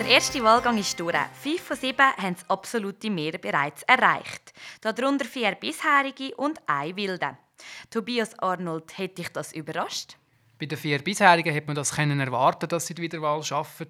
Der erste Wahlgang ist durch. Fünf von sieben haben das absolute Mehr bereits erreicht. Darunter vier bisherige und ein wilde. Tobias Arnold, hätte dich das überrascht? Bei den vier bisherigen hätte man das erwarten, dass sie die Wiederwahl schaffen.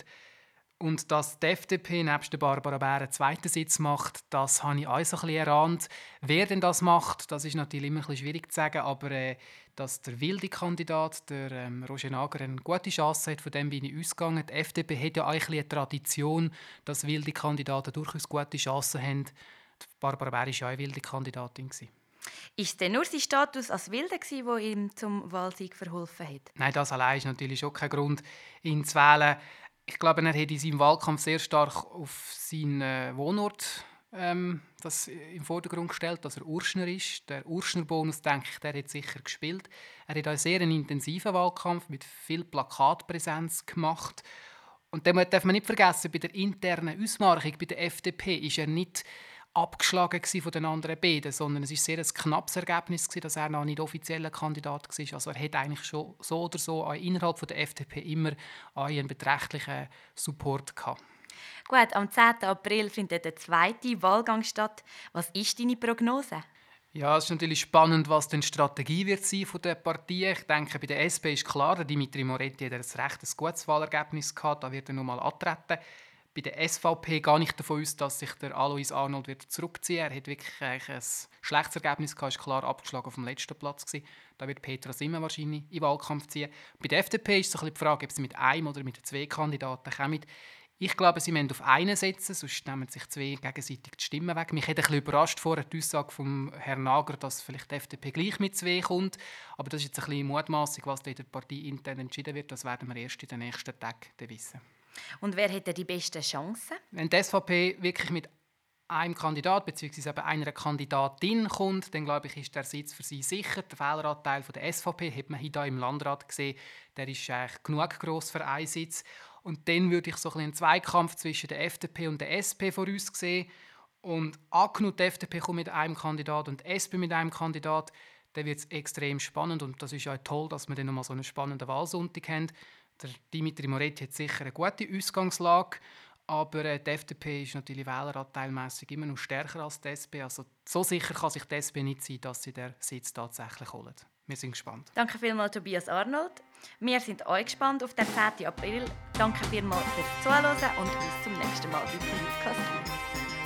Und dass die FDP nebst der Barbara Bär einen zweiten Sitz macht, das habe ich auch so ein bisschen erahnt. Wer denn das macht, das ist natürlich immer ein bisschen schwierig zu sagen, aber äh, dass der wilde Kandidat, der ähm, Roger Nager, eine gute Chance hat, von dem bin ich ausgegangen. Die FDP hat ja eigentlich eine Tradition, dass wilde Kandidaten durchaus gute Chancen haben. Die Barbara Bär war ja auch eine wilde Kandidatin. Gewesen. Ist denn nur sein Status als Wilde, der ihm zum Wahlsieg verholfen hat? Nein, das allein ist natürlich schon kein Grund, ihn zu wählen. Ich glaube, er hat in seinem Wahlkampf sehr stark auf seinen äh, Wohnort ähm, das im Vordergrund gestellt, dass er Urschner ist. Der Urschner-Bonus, denke ich, der hat sicher gespielt. Er hat einen sehr intensiven Wahlkampf mit viel Plakatpräsenz gemacht. Und dann darf man nicht vergessen, bei der internen Ausmarchung bei der FDP ist er nicht abgeschlagen von den anderen beiden, sondern es ist sehr ein knappes Ergebnis gewesen, dass er noch nicht offizieller Kandidat war. Also er hat eigentlich schon so oder so innerhalb von der FDP immer einen beträchtlichen Support gehabt. Gut, am 10. April findet der zweite Wahlgang statt. Was ist deine Prognose? Ja, es ist natürlich spannend, was die Strategie wird sein von der Partei. Ich denke, bei der SP ist klar, der Dimitri Moretti hat ein recht ein gutes Wahlergebnis gehabt. Da wird er nochmal antreten. Bei der SVP gehe ich davon aus, dass sich der Alois Arnold wird zurückziehen Er hat wirklich ein schlechtes Ergebnis gehabt, ist klar abgeschlagen auf dem letzten Platz. Gewesen. Da wird Petra Simmer wahrscheinlich in den Wahlkampf ziehen. Bei der FDP ist es die Frage, ob sie mit einem oder mit zwei Kandidaten kommen. Ich glaube, sie müssen auf einen setzen, sonst nehmen sich zwei gegenseitig die Stimmen weg. Mich hat ein bisschen überrascht vorher die Aussage von Herrn Nager, dass vielleicht die FDP gleich mit zwei kommt. Aber das ist jetzt ein bisschen Mutmaßung, was in der Partei intern entschieden wird. Das werden wir erst in den nächsten Tagen wissen. Und wer hätte die besten Chancen? Wenn die SVP wirklich mit einem Kandidat bzw. einer Kandidatin kommt, dann glaube ich, ist der Sitz für sie sicher. Der Fehleranteil der SVP hat man hier im Landrat gesehen, der ist eigentlich genug groß für einen Sitz. Und dann würde ich so ein einen Zweikampf zwischen der FDP und der SP voraussehen. Und angenommen, die FDP kommt mit einem Kandidat und die SP mit einem Kandidat, dann wird es extrem spannend. Und das ist ja toll, dass wir dann nochmal so einen spannenden Wahlsonntag haben. Der Dimitri Moretti hat sicher eine gute Ausgangslage, aber äh, die FDP ist natürlich wähleranteilmässig immer noch stärker als die SP. Also so sicher kann sich die SP nicht sein, dass sie den Sitz tatsächlich holen. Wir sind gespannt. Danke vielmals, Tobias Arnold. Wir sind euch gespannt auf den 10. April. Danke vielmals fürs Zuhören und bis zum nächsten Mal bei Podcast.